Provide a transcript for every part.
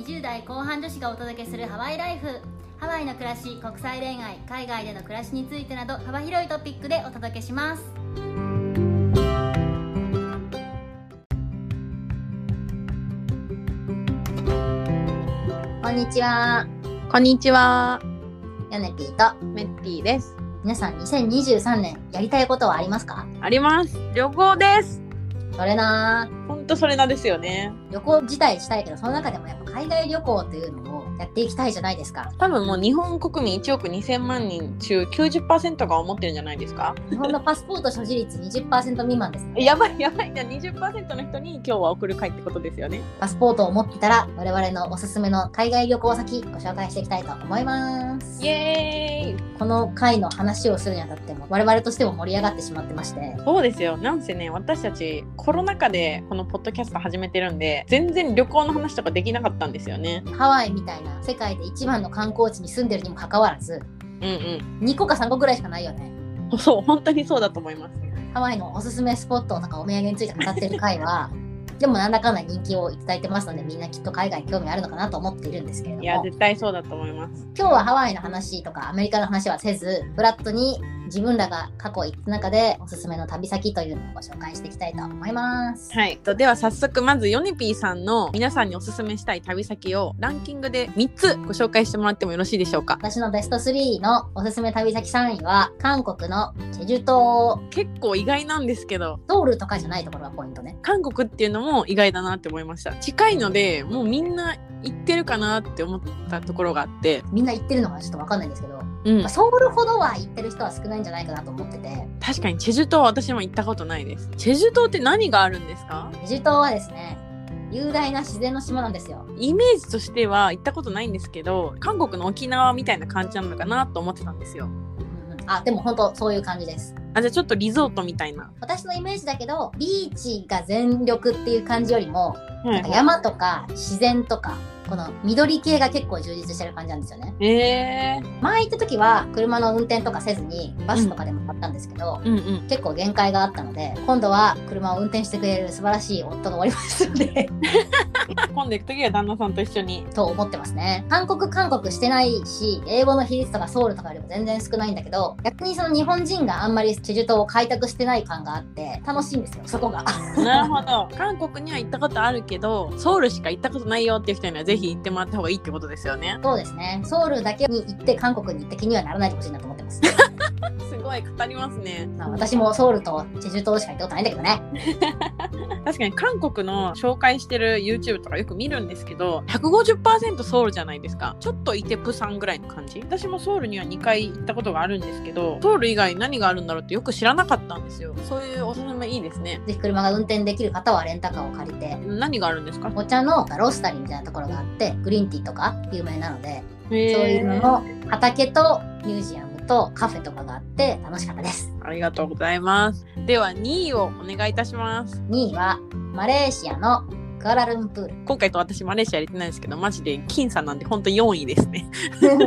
20代後半女子がお届けするハワイライフハワイの暮らし国際恋愛海外での暮らしについてなど幅広いトピックでお届けしますこんにちはこんにちは、ヨネピーとメッティです。皆さん2023年やりたいことはありますか？あります。旅行です。それなほんとそれなんですよね。旅行自体したいけどその中でもやっぱ海外旅行っていうのをやっていきたいじゃないですか多分もう日本国民1億2000万人中90%が思ってるんじゃないですか？日本のパスポート所持率20%未満ですやばいやばい。じゃあ20%の人に今日は送る会ってことですよね。パスポートを持ってたら我々のおすすめの海外旅行先ご紹介していきたいと思いますイエーイこの回の話をするにあたっても我々としても盛り上がってしまってましてそうですよ。なんせね、私たちコロナ禍でこのポッドキャスト始めてるんで、全然旅行の話とかできなかったんですよね。ハワイみたいな世界で一番の観光地に住んでるにもかかわらずうん2個か3個ぐらいしかないよねうん。そう、本当にそうだと思います。ハワイのおすすめスポットとかお土産について語ってる回はでもなんだかんだ人気をいただいてますのでみんなきっと海外に興味あるのかなと思っているんですけれどいや、も絶対そうだと思います。今日はハワイの話とかアメリカの話はせずフラットに自分らが過去行った中でおすすめの旅先というのをご紹介していきたいと思います。はい。とでは早速まずヨネピーさんの皆さんにおすすめしたい旅先をランキングで3つご紹介してもらってもよろしいでしょうか？私のベスト3のおすすめ旅先3位は韓国のチェジュ島結構意外なんですけど、ソウルとかじゃないところがポイントね。韓国っていうのも意外だなって思いました。近いので、もうみんな行ってるかなって思ったところがあって、みんな行ってるのかちょっとわかんないんですけど、うんまあ、。ソウルほどは行ってる人は少ないんじゃないかなと思ってて、確かにチェジュ島は私も行ったことないです。チェジュ島って何があるんですか？チェジュ島はですね、雄大な自然の島なんですよ。イメージとしては行ったことないんですけど、韓国の沖縄みたいな感じなのかなと思ってたんですよ。うんうん、あ、でも本当そういう感じです。あ、じゃあちょっとリゾートみたいな。私のイメージだけど、ビーチが全力っていう感じよりも、はなんか山とか自然とか、この緑系が結構充実してる感じなんですよね。えー、前行った時は車の運転とかせずにバスとかでも買ったんですけど、うんうん。結構限界があったので、今度は車を運転してくれる素晴らしい夫がおりますので、今度行く時は旦那さんと一緒に。と思ってますね。韓国韓国してないし、英語の比率とかソウルとかよりも全然少ないんだけど、逆にその日本人があんまりチェジュ島を開拓してない感があって、楽しいんですよ、そこが。なるほど。韓国には行ったことあるけど、ソウルしか行ったことないよっていう人にはぜひ行ってもらった方がいいってことですよね。そうですね。ソウルだけに行って韓国に行った気にはならないでほしいなと思ってます。すごい語りますね。まあ、私もソウルとチェジュ島しか行ったことないんだけどね。確かに韓国の紹介してる YouTube とかよく見るんですけど、150%ソウルじゃないですか。ちょっといてプサンぐらいの感じ。私もソウルには2回行ったことがあるんですけど、ソウル以外何があるんだろうってよく知らなかったんですよ。そういうおすすめいいですね。ぜひ車が運転できる方はレンタカーを借りて、何があるんですか？お茶のロースタリーみたいなところがあって、グリーンティーとか有名なので、そういうのの畑とミュージアムとカフェとかがあって楽しかったです。ありがとうございます。では2位をお願いいたします。2位はマレーシアのクアラルンプール。今回と私マレーシア入れてないんですけど、マジで僅差なんで本当4位ですね。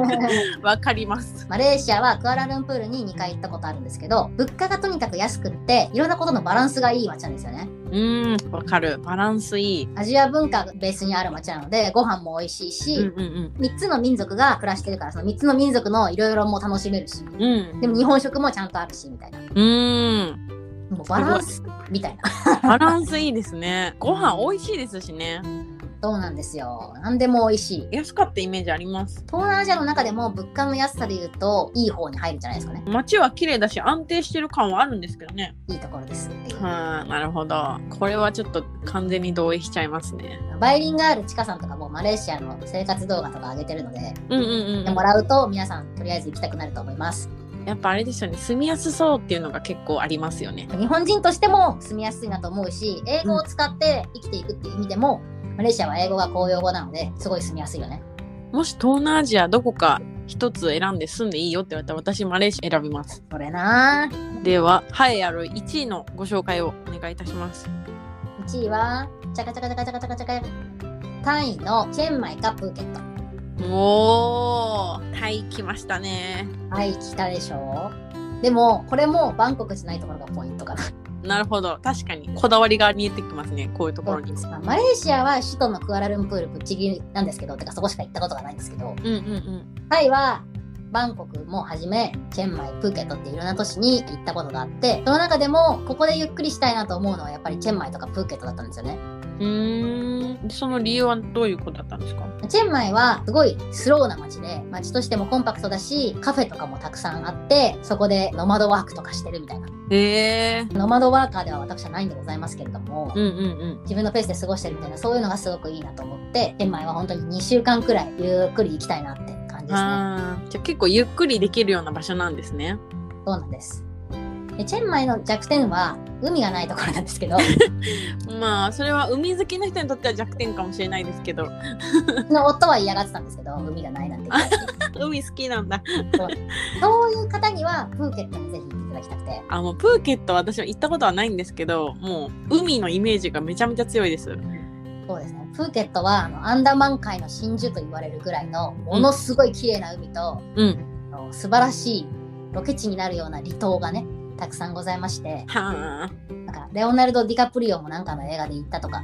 わかります。マレーシアはクアラルンプールに2回行ったことあるんですけど、物価がとにかく安くって、いろんなことのバランスがいい街なんですよね。うーん、わかる。バランスいい。アジア文化がベースにある街なので、ご飯も美味しいし、うんうん3つの民族が暮らしてるから、その3つの民族のいろいろも楽しめるし、うん。うん。でも日本食もちゃんとあるし、みたいな。うーん。もうバランスみたいな。バランスいいですね。ご飯美味しいですしね。そうなんですよ。何でも美味しい。安かったイメージあります。東南アジアの中でも物価の安さで言うと、いい方に入るんじゃないですかね。街は綺麗だし安定してる感はあるんですけどね。いいところです。はあ、なるほど。これはちょっと完全に同意しちゃいますね。バイリンガールチカさんとかもマレーシアの生活動画とか上げてるので、うんうんうんでもらうと皆さんとりあえず行きたくなると思います。やっぱあれですよね。住みやすそうっていうのが結構ありますよね。日本人としても住みやすいなと思うし、英語を使って生きていくっていう意味でも、マレーシアは英語が公用語なので、すごい住みやすいよね。もし東南アジアどこか一つ選んで住んでいいよって言われたら私マレーシア選びます。それなぁ。では、栄えある1位のご紹介をお願いいたします。1位は、チャカチャカチャカチャカチャカチャカ。タイのチェンマイかプーケット。おー、タイ来ましたね。はい、来たでしょでもこれもバンコクじゃないところがポイントかな。なるほど確かにこだわりが見えてきますねこういうところにまあマレーシアは首都のクアラルンプールぶっちぎりなんですけどてかそこしか行ったことがないんですけどうんうんうんタイはバンコクもはじめチェンマイプーケットっていろんな都市に行ったことがあってその中でもここでゆっくりしたいなと思うのはやっぱりチェンマイとかプーケットだったんですよね。うーんその理由はどういうことだったんですか？チェンマイはすごいスローな街で街としてもコンパクトだしカフェとかもたくさんあってそこでノマドワークとかしてるみたいな。へえ。ノマドワーカーでは私はないんでございますけれども、うんうんうん。自分のペースで過ごしてるみたいなそういうのがすごくいいなと思ってチェンマイは本当に2週間くらいゆっくり行きたいなって感じですね。あー。じゃあ結構ゆっくりできるような場所なんですね。そうなんです。でチェンマイの弱点は海がないところなんですけど。まあそれは海好きな人にとっては弱点かもしれないですけど。の夫は嫌がってたんですけど海がないなんて。海好きなんだ。そう。いう方にはプーケットにぜひ行っていただきたくて。あもうプーケットは私は行ったことはないんですけどもう海のイメージがめちゃめちゃ強いです。そうですね。プーケットはあのアンダマン海の真珠と言われるぐらいのものすごい綺麗な海と、うん。素晴らしいロケ地になるような離島がねたくさんございまして。はあ。なんかレオナルド・ディカプリオもなんかの映画で行ったとか。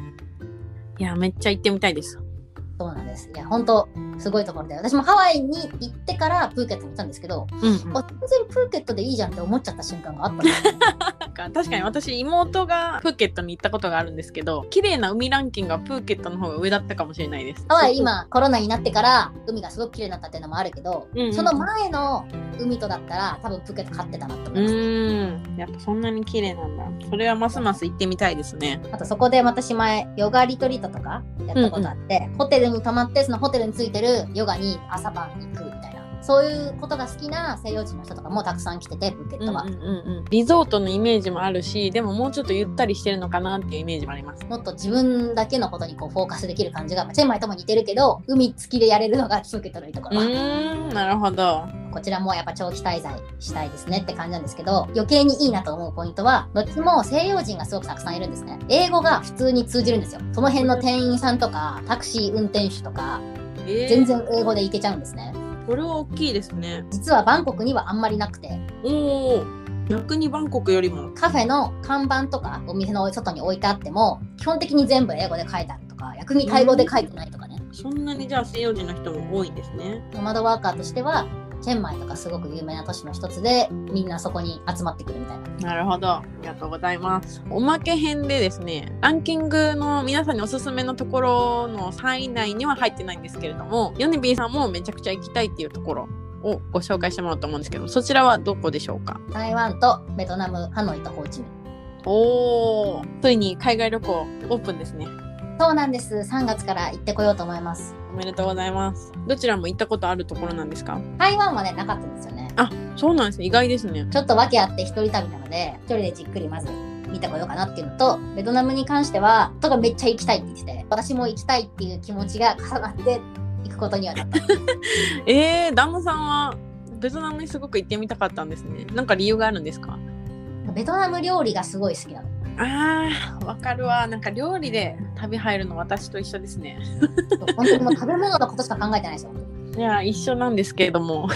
いやめっちゃ行ってみたいです。そうなんですいや本当すごいところで私もハワイに行ってからプーケットに行ったんですけど、うん、うん、あ全然プーケットでいいじゃんって思っちゃった瞬間があった 確かに私妹がプーケットに行ったことがあるんですけど綺麗な海ランキングはプーケットの方が上だったかもしれないです。ハワイ今コロナになってから海がすごく綺麗になったっていうのもあるけど、うんうん。その前の海とだったら多分プーケット勝ってたなとう思います、ーん。やっぱそんなに綺麗なんだ。それはますます行ってみたいですね。あとそこで私前ヨガリトリートとかやったことあって、ホテルに泊まってそのホテルについてるヨガに朝晩行く。そういうことが好きな西洋人の人とかもたくさん来ててプーケットは、うんうんうんうん。リゾートのイメージもあるしでももうちょっとゆったりしてるのかなっていうイメージもあります。もっと自分だけのことにこうフォーカスできる感じが、まあチェンマイとも似てるけど海付きでやれるのがプーケットのいいとこうろ、ーんなるほど。こちらもやっぱ長期滞在したいですねって感じなんですけど余計にいいなと思うポイントはどっちも西洋人がすごくたくさんいるんですね。英語が普通に通じるんですよ。その辺の店員さんとかタクシー運転手とかえー。全然英語でいけちゃうんですねこれは大きいですね。実はバンコクにはあんまりなくて。おお逆にバンコクよりも。カフェの看板とかお店の外に置いてあっても基本的に全部英語で書いてあるとか逆にタイ語で書いてないとかね。そんなにじゃあ西洋人の人も多いんですね。ノマドワーカーとしてはチェンマイとかすごく有名な都市の一つでみんなそこに集まってくるみたいななるほど。ありがとうございます。おまけ編でですね、ランキングの皆さんにおすすめのところの3位以内には入ってないんですけれども、ヨネビーさんもめちゃくちゃ行きたいっていうところをご紹介してもらおうと思うんですけど、そちらはどこでしょうか？台湾とベトナムハノイとホーチミンおー、ついに海外旅行オープンですね。そうなんです3月から行ってこようと思いますおめでとうございます。どちらも行ったことあるところなんですか？台湾はねなかったんですよねそうなんですね。意外ですね。ちょっと訳あって一人旅なので一人でじっくりまず見てこようかなっていうのとベトナムに関してはとがめっちゃ行きたいって言ってて私も行きたいっていう気持ちが重なって行くことにはなった えー、旦那さんはベトナムにすごく行ってみたかったんですね。なんか理由があるんですか？ベトナム料理がすごい好きなのあー、わかるわ。なんか料理で旅入るの私と一緒ですね。本当にもう食べ物のことしか考えてないですよいや、一緒なんですけれども。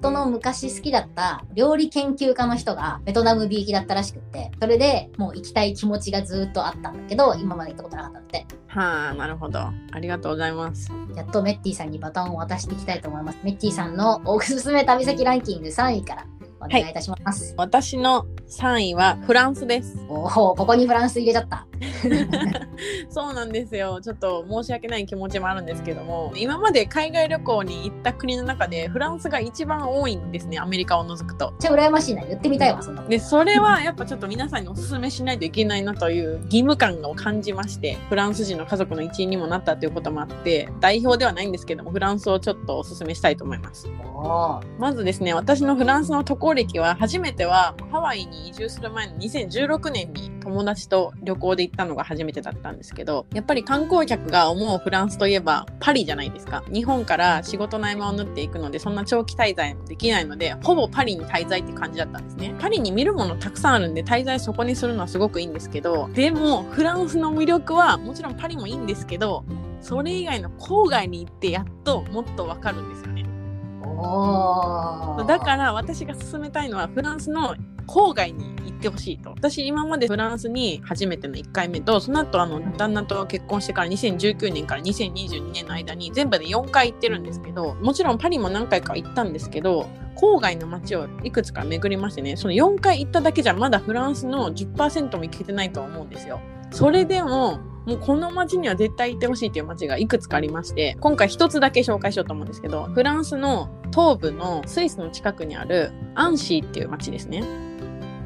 夫の昔好きだった料理研究家の人がベトナムビーキだったらしくってそれでもう行きたい気持ちがずっとあったんだけど今まで行ったことなかったのではあ、なるほど。ありがとうございます。やっとメッティさんにバトンを渡していきたいと思いますメッティさんのおすすめ旅先ランキング3位からお願いいたします、私の3位はフランスです。おおここにフランス入れちゃった そうなんですよ。ちょっと申し訳ない気持ちもあるんですけども、今まで海外旅行に行った国の中でフランスが一番多いんですね。アメリカを除くと。めっちゃ羨ましいな言ってみたいわそんなことで、それはやっぱちょっと皆さんにお勧めしないといけないなという義務感を感じまして、フランス人の家族の一員にもなったということもあって、代表ではないんですけども、フランスをちょっとお勧めしたいと思います。まずですね、私のフランスの渡航歴は、初めてはハワイに移住する前の2016年に友達と旅行で行ったのが初めてだったんですけど、やっぱり観光客が思うフランスといえばパリじゃないですか。日本から仕事の合間を縫っていくので、そんな長期滞在もできないので、ほぼパリに滞在って感じだったんですね。パリに見るものたくさんあるんで、滞在そこにするのはすごくいいんですけど、でも、フランスの魅力は、もちろんパリもいいんですけど、それ以外の郊外に行ってやっともっとわかるんですよね。だから私が勧めたいのはフランスの郊外に行ってほしいと私今までフランスに初めての1回目とその後あの旦那と結婚してから2019年から2022年の間に全部で4回行ってるんですけどもちろんパリも何回か行ったんですけど郊外の街をいくつか巡りましてねその4回行っただけじゃまだフランスの10%も行けてないと思うんですよ。それでももうこの街には絶対行ってほしいっていう街がいくつかありまして今回一つだけ紹介しようと思うんですけどフランスの東部のスイスの近くにあるアンシーっていう街ですね。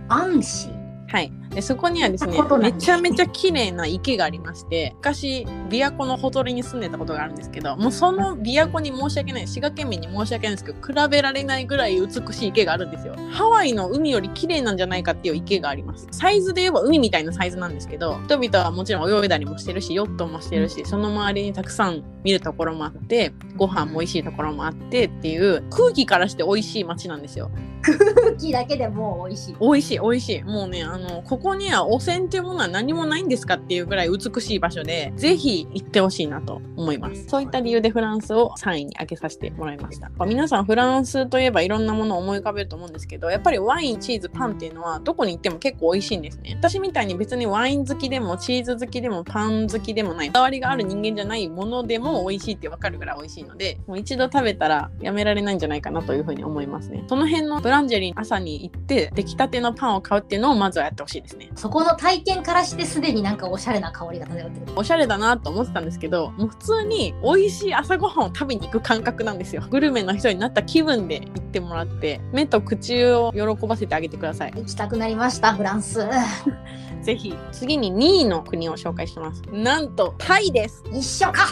安心。はい、でそこにはですねめちゃめちゃ綺麗な池がありまして昔琵琶湖のほとりに住んでたことがあるんですけどもうその琵琶湖に申し訳ない滋賀県民に申し訳ないんですけど比べられないぐらい美しい池があるんですよ。ハワイの海より綺麗なんじゃないかっていう池があります。サイズで言えば海みたいなサイズなんですけど人々はもちろん泳いだりもしてるしヨットもしてるしその周りにたくさん見るところもあってご飯も美味しいところもあってっていう空気からして美味しい街なんですよ。空気だけでもう美味しい。美味しい美味しい。もうねあのここには汚染っていうものは何もないんですかっていうぐらい美しい場所でぜひ行ってほしいなと思います。そういった理由でフランスを3位に挙げさせてもらいました。皆さんフランスといえばいろんなものを思い浮かべると思うんですけどやっぱりワインチーズパンっていうのはどこに行っても結構美味しいんですね。私みたいに別にワイン好きでもチーズ好きでもパン好きでもない。こだわりがある人間じゃないものでも美味しいって分かるぐらい美味しいのでもう一度食べたらやめられないんじゃないかなというふうに思いますね。その辺のブランジェリー朝に行って出来たてのパンを買うっていうのをまずはやってほしいですね。そこの体験からしてすでになんかおしゃれな香りが漂ってる。おしゃれだなと思ってたんですけどもう普通に美味しい朝ごはんを食べに行く感覚なんですよ。グルメの人になった気分で行ってもらって目と口を喜ばせてあげてください。行きたくなりました、フランス。ぜひ次に2位の国を紹介します。なんとタイです。一緒か。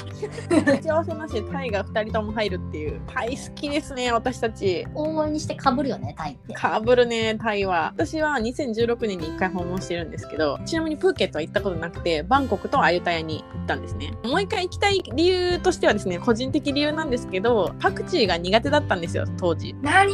幸せなしでタイが2人とも入るっていうタイ好きですね私たち。往々にして被るよね、タイって。かぶるねタイは。私は2016年に1回訪問してるんですけどちなみにプーケットは行ったことなくてバンコクとアユタヤに行ったんですね。もう一回行きたい理由としてはですね個人的理由なんですけどパクチーが苦手だったんですよ当時。何？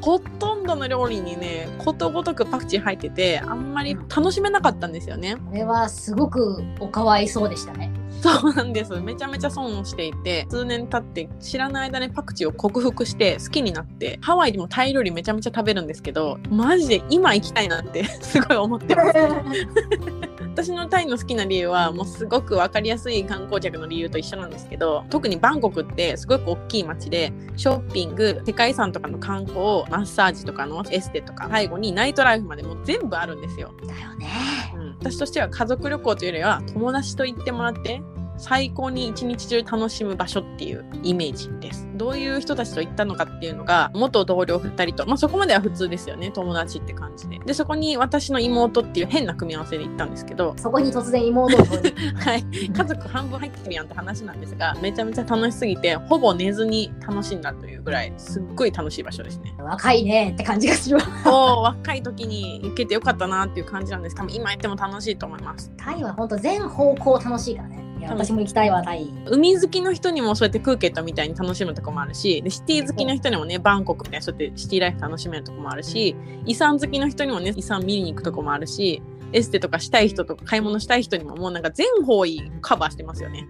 ほとんどの料理にねことごとくパクチー入っててあんまり楽しめなかったんですよね。これはすごくおかわいそうでしたね。そうなんです。めちゃめちゃ損をしていて数年経って知らない間にパクチーを克服して好きになってハワイでもタイ料理めちゃめちゃ食べるんですけどマジで今行きたいなって すごい思ってます。私のタイの好きな理由はもうすごく分かりやすい観光客の理由と一緒なんですけど特にバンコクってすごく大きい街でショッピング世界遺産とかの観光マッサージとかのエステとか最後にナイトライフまでもう全部あるんですよ、だよね。うん、私としては家族旅行というよりは友達と行ってもらって最高に一日中楽しむ場所っていうイメージです。どういう人たちと行ったのかっていうのが、元同僚2人と、まあそこまでは普通ですよね、友達って感じで。で、そこに私の妹っていう変な組み合わせで行ったんですけど、そこに突然妹を はい、家族半分入ってるやんって話なんですが、めちゃめちゃ楽しすぎて、ほぼ寝ずに楽しんだというぐらい、すっごい楽しい場所ですね。若いねって感じがするわ。お若い時に行けてよかったなっていう感じなんです。多分今やっても楽しいと思います。タイは本当全方向楽しいからね。いや私も行きたいわ、タイ。海好きの人にもそうやってプーケットみたいに楽しむとこもあるしでシティ好きの人にもねバンコクみたいにそうやってシティライフ楽しめるとこもあるし遺産好きの人にもね遺産見に行くとこもあるしエステとかしたい人とか買い物したい人にももうなんか全方位カバーしてますよね。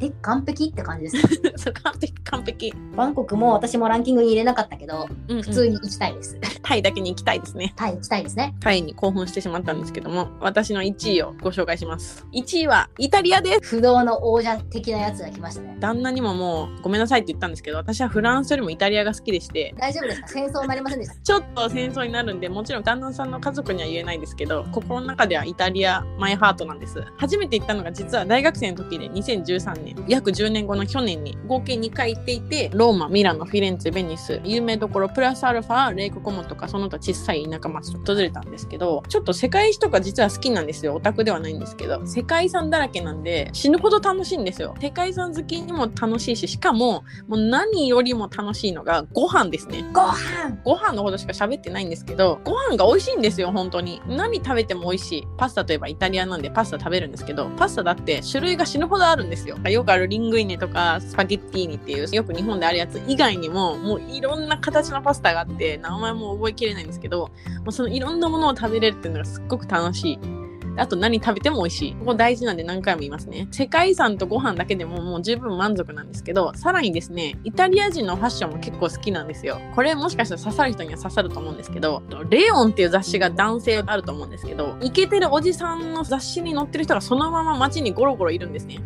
え、完璧って感じです。そう完璧完璧、バンコクも私もランキングに入れなかったけど、うんうん普通に行きたいです。タイだけに行きたいですね。タイ行きたいですね。タイに興奮してしまったんですけども私の1位をご紹介します。1位はイタリアです。不動の王者的なやつが来ましたね。旦那にももうごめんなさいって言ったんですけど私はフランスよりもイタリアが好きでして大丈夫ですか？戦争になりませんでした？ちょっと戦争になるんで、もちろん旦那さんの家族には言えないですけど、心の中ではイタリアマイハートなんです。初めて行ったのが実は大学生の時で2013年、約10年後の去年に合計2回行っていて、ローマ、ミラノ、フィレンツェ、ベニス、有名どころプラスアルファ、レイクコモとかその他小さい田舎町と訪れたんですけど、ちょっと世界史とか実は好きなんですよ。オタクではないんですけど、世界遺産だらけなんで死ぬほど楽しいんですよ。世界遺産好きにも楽しいし、しかももう何よりも楽しいのがご飯ですね。ご飯ご飯のほどしか喋ってないんですけど、ご飯が美味しいんですよ、本当に。何食べても美味しい。しパスタといえばイタリアなんでパスタ食べるんですけど、パスタだって種類が死ぬほどあるんですよ。よくあるリングイネとかスパゲッティーニっていう、よく日本であるやつ以外にも、もういろんな形のパスタがあって、名前も覚えきれないんですけど、もうそのいろんなものを食べれるっていうのがすっごく楽しい。あと何食べても美味しい。ここ大事なんで何回も言いますね。世界遺産とご飯だけでももう十分満足なんですけど、さらにですね、イタリア人のファッションも結構好きなんですよ。これもしかしたら刺さる人には刺さると思うんですけど、レオンっていう雑誌が男性あると思うんですけど、イケてるおじさんの雑誌に載ってる人がそのまま街にゴロゴロいるんですね。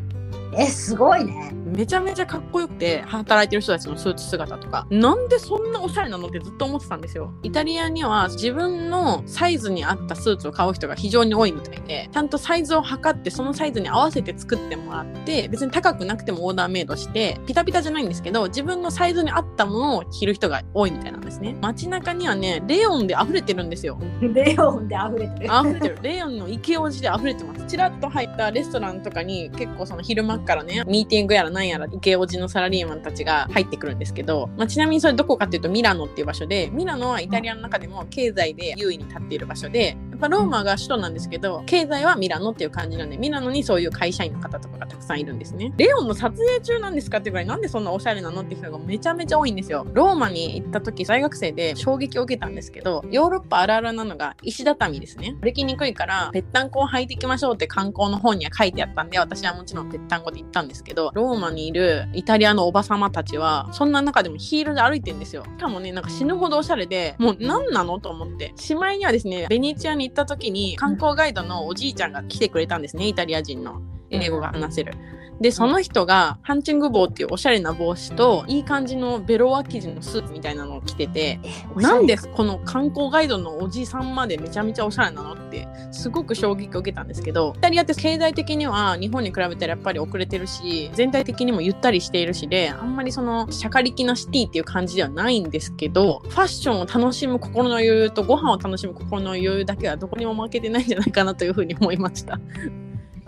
え、すごいね。めちゃめちゃかっこよくて働いてる人たちのスーツ姿とか。なんでそんなおしゃれなのってずっと思ってたんですよ。イタリアには自分のサイズに合ったスーツを買う人が非常に多いみたいでちゃんとサイズを測ってそのサイズに合わせて作ってもらって別に高くなくてもオーダーメイドしてピタピタじゃないんですけど自分のサイズに合ったものを着る人が多いみたいなんですね。街中にはねレオンで溢れてるんですよ。レオンで溢れてる。溢れてる。レオンのイケオジで溢れてます。チラッと入ったレストランとかに結構その昼間からねミーティングやらなんやらイケオジのサラリーマンたちが入ってくるんですけど、まあ、ちなみにそれどこかっていうとミラノっていう場所でミラノはイタリアの中でも経済で優位に立っている場所でやっぱローマが首都なんですけど経済はミラノっていう感じなんでミラノにそういう会社員の方とかがたくさんいるんですね。レオンの撮影中なんですかっていうぐらいなんでそんなおしゃれなのっていう人がめちゃめちゃ多いんですよ。ローマに行った時大学生で衝撃を受けたんですけどヨーロッパあるあるなのが石畳ですね。歩きにくいからぺったんこを履いていきましょうって観光の本には書いてあったんで私はもちろんぺったんこで行ったんですけどローマにいるイタリアのおば様たちはそんな中でもヒールで歩いてんですよ。しかもねなんか死ぬほどおしゃれでもう何なのと思って。しまいにはですねベネチアに行った時に観光ガイドのおじいちゃんが来てくれたんですねイタリア人の英語が話せる。で、その人が、ハンチング帽っていうおしゃれな帽子と、いい感じのベロア生地のスーツみたいなのを着てて、なんでこの観光ガイドのおじさんまでめちゃめちゃおしゃれなのって、すごく衝撃を受けたんですけど、イタリアって経済的には日本に比べたらやっぱり遅れてるし、全体的にもゆったりしているしで、あんまりその、シャカリキなシティっていう感じではないんですけど、ファッションを楽しむ心の余裕とご飯を楽しむ心の余裕だけはどこにも負けてないんじゃないかなというふうに思いました。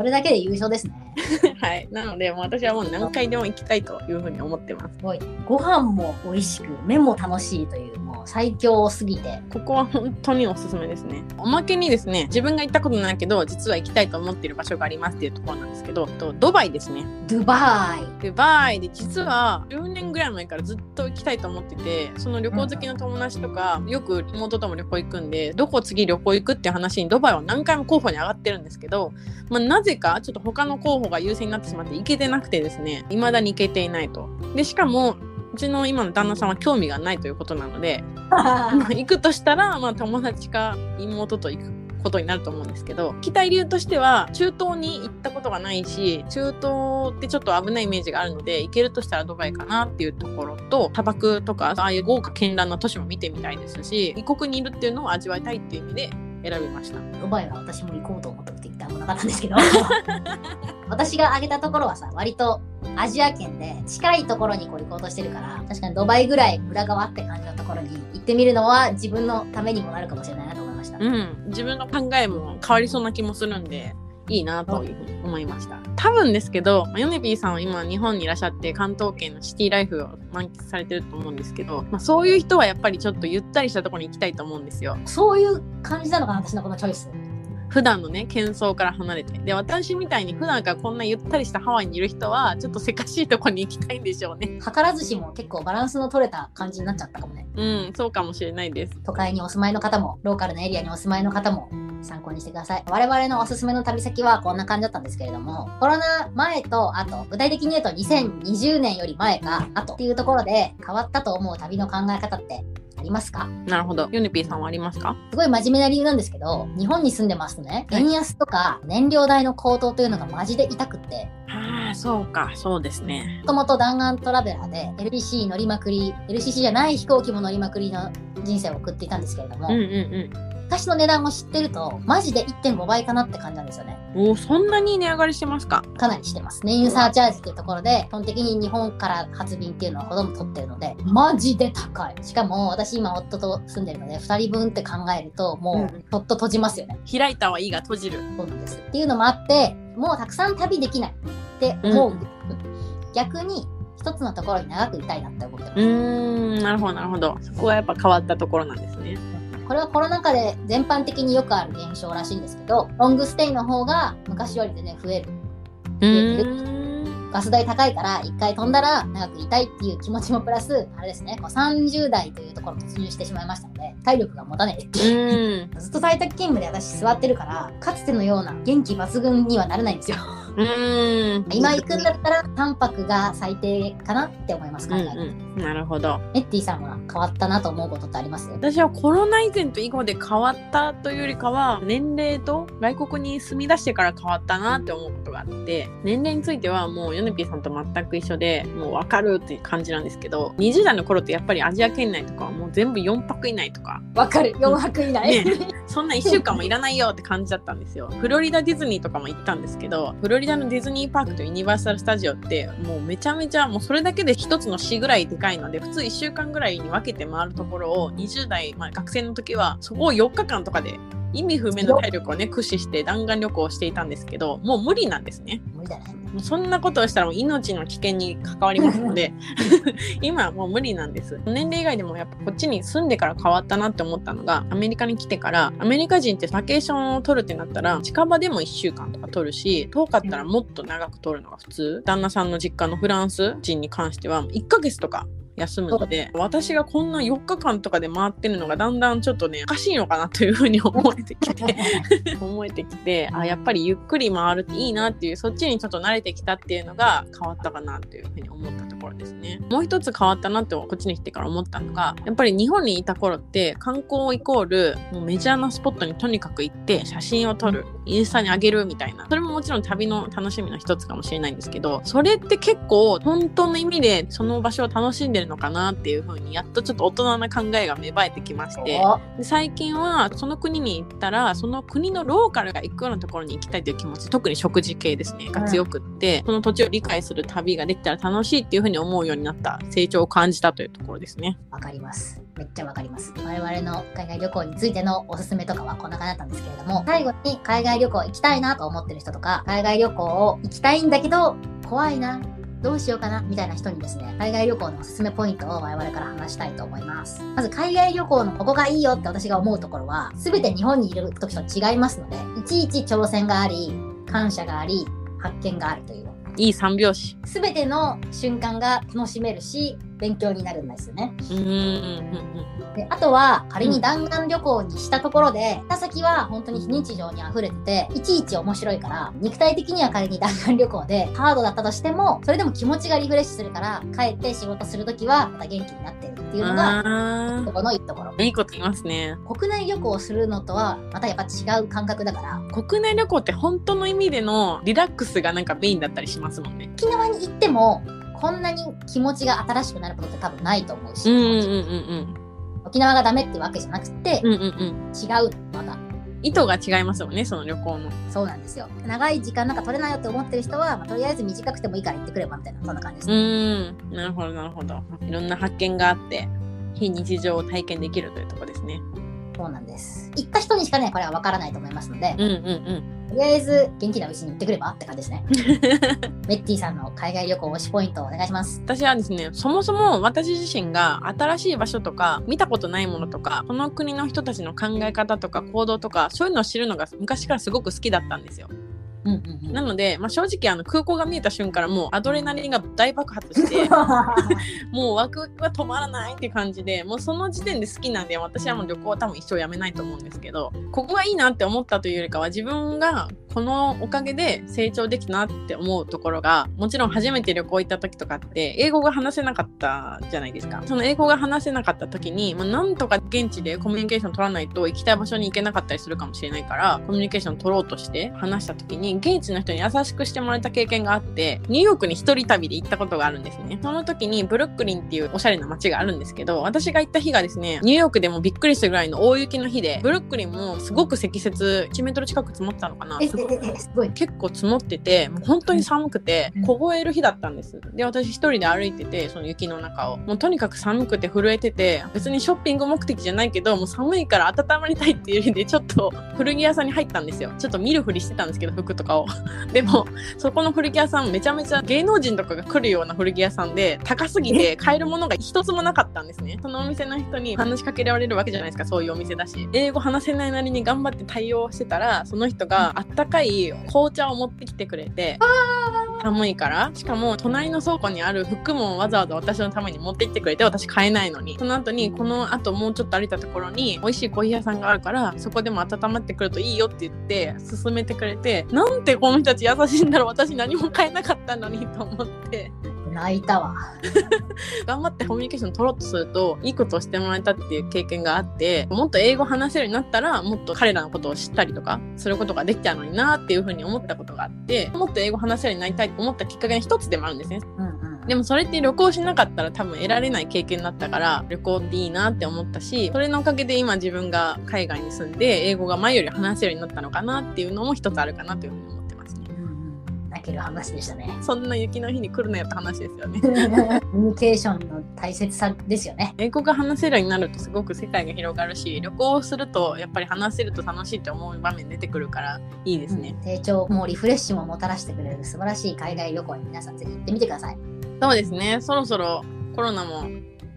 これだけで優勝ですね。はい。なので、もう私はもう何回でも行きたいというふうに思ってます。すごい。ご飯も美味しく、麺も楽しいという、もう最強すぎて。ここは本当におすすめですね。おまけにですね、自分が行ったことないけど、実は行きたいと思っている場所がありますっていうところなんですけど、とドバイですね。ドバイ。ドバイで実は10年ぐらい前からずっと行きたいと思ってて、その旅行好きの友達とか、よく妹とも旅行行くんで、どこ次旅行行くっていう話にドバイは何回も候補に上がってるんですけど、まあ、なぜかちょっと他の候補が優先になってしまって行けてなくてですね、未だに行けていないと。で、しかも、うちの今の旦那さんは興味がないということなので、まあ行くとしたら、まあ、友達か妹と行くことになると思うんですけど期待理由としては中東に行ったことがないし中東ってちょっと危ないイメージがあるので行けるとしたらドバイかなっていうところと砂漠とかああいう豪華絢爛な都市も見てみたいですし異国にいるっていうのを味わいたいっていう意味で選びました。ドバイは私も行こうと思って言ったもなかったんですけど。私が挙げたところはさ割とアジア圏で近いところにこう行こうとしてるから確かにドバイぐらい裏側って感じのところに行ってみるのは自分のためにもなるかもしれないなと思いました、うん。自分の考えも変わりそうな気もするんでいいなというふうに思いました多分ですけどまあヨネピーさんは今日本にいらっしゃって関東圏のシティライフを満喫されてると思うんですけど、まあ、そういう人はやっぱりちょっとゆったりしたところに行きたいと思うんですよ。そういう感じなのかな私のこのチョイス普段のね喧騒から離れて。で私みたいに普段からこんなゆったりしたハワイにいる人はちょっとせかしいとこに行きたいんでしょうね。図らずしも結構バランスの取れた感じになっちゃったかもね。うんそうかもしれないです。都会にお住まいの方もローカルなエリアにお住まいの方も参考にしてください。我々のおすすめの旅先はこんな感じだったんですけれどもコロナ前と後具体的に言うと2020年より前か後っていうところで変わったと思う旅の考え方ってありますか？なるほど。ヨネピーさんはありますか？すごい真面目な理由なんですけど日本に住んでますとね円安とか燃料代の高騰というのがマジで痛くって。ああそうか。そうですね。もともと弾丸トラベラーで LCC 乗りまくり LCC じゃない飛行機も乗りまくりの人生を送っていたんですけれども、うんうん昔の値段を知ってるとマジで1.5倍かなって感じなんですよね。うんおそんなに値上がりしてますか？かなりしてます。燃油サーチャージっていうところで基本的に日本から発便っていうのはほとんど取ってるのでマジで高い。しかも私今夫と住んでるので2人分って考えるともうちょっと閉じますよね、開いたはいいが閉じる。そうなんです。っていうのもあってもうたくさん旅できない。って思う、逆に一つのところに長くいたいなって思ってます、うーんなるほどなるほど。そこはやっぱ変わったところなんですねこれはコロナ禍で全般的によくある現象らしいんですけどロングステイの方が昔より全然増えるうーんガス代高いから一回飛んだら長くいたいっていう気持ちもプラス、あれですね、こう30代というところに突入してしまいましたので、体力が持たないって。ずっと在宅勤務で私座ってるから、かつてのような元気抜群にはならないんですよ。うん。今行くんだったら3泊が最低かなって思います、うん。うん。なるほど。ネッティさんは変わったなと思うことってあります？私はコロナ以前と以後で変わったというよりかは年齢と外国に住み出してから変わったなって思うがあって年齢についてはもうヨネピーさんと全く一緒でもう分かるっていう感じなんですけど20代の頃ってやっぱりアジア圏内とかはもう全部4泊以内とかわかる。4泊以内。ねそんな1週間もいらないよって感じだったんですよ フロリダディズニーとかも行ったんですけどフロリダのディズニーパークとユニバーサル・スタジオってもうめちゃめちゃもうそれだけで一つの市ぐらいでかいので普通1週間ぐらいに分けて回るところを20代、まあ、学生の時はそこを4日間とかで意味不明の体力をね駆使して弾丸旅行をしていたんですけどもう無理なんですね。無理だね。そんなことをしたらもう命の危険に関わりますので 今はもう無理なんです。年齢以外でもやっぱこっちに住んでから変わったなって思ったのがアメリカに来てからアメリカ人ってバケーションを取るってなったら近場でも1週間とか取るし遠かったらもっと長く取るのが普通。旦那さんの実家のフランス人に関しては1ヶ月とか休むので私がこんな4日間とかで回ってるのがだんだんちょっとねおかしいのかなというふうに思 えてきて。思えてきてあやっぱりゆっくり回るっていいなっていうそっちにちょっと慣れてきたっていうのが変わったかなというふうに思ったところですね。もう一つ変わったなってこっちに来てから思ったのがやっぱり日本にいた頃って観光イコールもうメジャーなスポットにとにかく行って写真を撮るインスタに上げるみたいな。それももちろん旅の楽しみの一つかもしれないんですけどそれって結構本当の意味でその場所を楽しんでるのかなっていうふうにやっとちょっと大人な考えが芽生えてきましておで最近はその国に行ったらその国のローカルが行くようなところに行きたいという気持ち特に食事系ですねが強くって、その土地を理解する旅ができたら楽しいっていうふうに思うようになった成長を感じたというところですね。わかります。めっちゃわかります。我々の海外旅行についてのおすすめとかはこんな感じだったんですけれども、最後に海外旅行行きたいなと思ってる人とか、海外旅行を行きたいんだけど、怖いな、どうしようかな、みたいな人にですね、海外旅行のおすすめポイントを我々から話したいと思います。まず海外旅行のここがいいよって私が思うところは、すべて日本にいる時と違いますので、いちいち挑戦があり、感謝があり、発見があるという。いい三拍子。すべての瞬間が楽しめるし、勉強になるんですよね。うーん。であとは仮に弾丸旅行にしたところで、行った先は本当に非日常に溢れてていちいち面白いから肉体的には仮に弾丸旅行でハードだったとしてもそれでも気持ちがリフレッシュするから帰って仕事するときはまた元気になってるっていうのがあここのいいところーいいこと言いますね。国内旅行をするのとはまたやっぱ違う感覚だから国内旅行って本当の意味でのリラックスがなんかメインだったりしますもんね。沖縄に行ってもこんなに気持ちが新しくなることって多分ないと思うし、うんうんうん沖縄がダメってわけじゃなくて、うん。うんうんうん。違うまた意図が違いますよね、その旅行の。そうなんですよ。長い時間なんか取れないよって思ってる人は、まあ、とりあえず短くてもいいから行ってくればみたいな、そんな感じですうね。ーん。なるほど、なるほど。いろんな発見があって、非日常を体験できるというところですね。そうなんです。行った人にしかね、これはわからないと思いますので、うんうんとりあえず元気なうちに行ってくればって感じですね。メッティさんの海外旅行推しポイントをお願いします。私はですね、そもそも私自身が新しい場所とか、見たことないものとか、その国の人たちの考え方とか行動とか、そういうのを知るのが昔からすごく好きだったんですよ。うんうんうん。なので、まあ、正直あの空港が見えた瞬間からもうアドレナリンが大爆発して、もうワクワクが止まらないっていう感じで、もうその時点で好きなんで、私はもう旅行は多分一生やめないと思うんですけど、ここがいいなって思ったというよりかは、自分がこのおかげで成長できたなって思うところが、もちろん初めて旅行行った時とかって、英語が話せなかったじゃないですか。その英語が話せなかった時に、まあ、なんとか現地でコミュニケーション取らないと行きたい場所に行けなかったりするかもしれないから、コミュニケーション取ろうとして話した時に、現地の人に優しくしてもらえた経験があって、ニューヨークに一人旅で行ったことがあるんですね。その時にブルックリンっていうおしゃれな街があるんですけど、私が行った日がですね、ニューヨークでもびっくりするぐらいの大雪の日で、ブルックリンもすごく積雪1メートル近く積もったのかな。す、すごい。結構積もってて、もう本当に寒くてうん、凍える日だったんです。で、私一人で歩いてて、その雪の中を。もうとにかく寒くて震えてて、別にショッピング目的じゃないけど、もう寒いから温まりたいっていう意味で、ちょっと古着屋さんに入ったんですよ。ちょっと見るふりしてたんですけど、服とかを。でも、そこの古着屋さんめちゃめちゃ芸能人とかが来るような古着屋さんで、高すぎて買えるものが一つもなかったんですね。そのお店の人に話しかけられるわけじゃないですか、そういうお店だし。英語話せないなりに頑張って対応してたら、その人があったかい紅茶を持ってきてくれて、寒いから。しかも隣の倉庫にある服もわざわざ私のために持って行ってくれて私買えないのに。その後にこの後もうちょっと歩いたところに美味しいコーヒー屋さんがあるからそこでも温まってくるといいよって言って勧めてくれてなんてこの人たち優しいんだろう。私何も買えなかったのにと思って泣いたわ。頑張ってコミュニケーション取ろうとするといいことをしてもらえたっていう経験があってもっと英語話せるようになったらもっと彼らのことを知ったりとかすることができたのになっていうふうに思ったことがあってもっと英語話せるようになりたいと思ったきっかけの一つでもあるんですね。うんうん。でもそれって旅行しなかったら多分得られない経験だったから旅行っていいなって思ったしそれのおかげで今自分が海外に住んで英語が前より話せるようになったのかなっていうのも一つあるかなというふうに思ってます。泣ける話でしたね。そんな雪の日に来るなよって話ですよね。コミュニケーションの大切さですよね。英語が話せるようになるとすごく世界が広がるし旅行するとやっぱり話せると楽しいって思う場面出てくるからいいですね。成長もリフレッシュももたらしてくれる素晴らしい海外旅行に皆さんぜひ行ってみてください。そうですねそろそろコロナも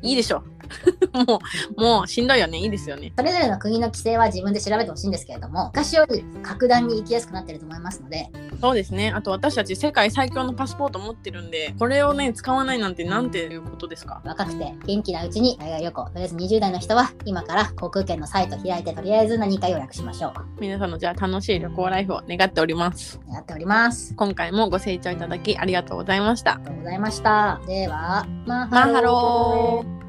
いいでしょ もうもうしんどいよねいいですよね。それぞれの国の規制は自分で調べてほしいんですけれども、昔より格段に行きやすくなってると思いますので、そうですね。あと私たち世界最強のパスポート持ってるんで、これをね、使わないなんてなんていうことですか？若くて元気なうちに海外旅行、とりあえず20代の人は今から航空券のサイト開いてとりあえず何か予約しましょう。皆さんのじゃあ楽しい旅行ライフを願っております。やっております。今回もご清聴いただきありがとうございましたあ。りがとうございました。では、ママハロー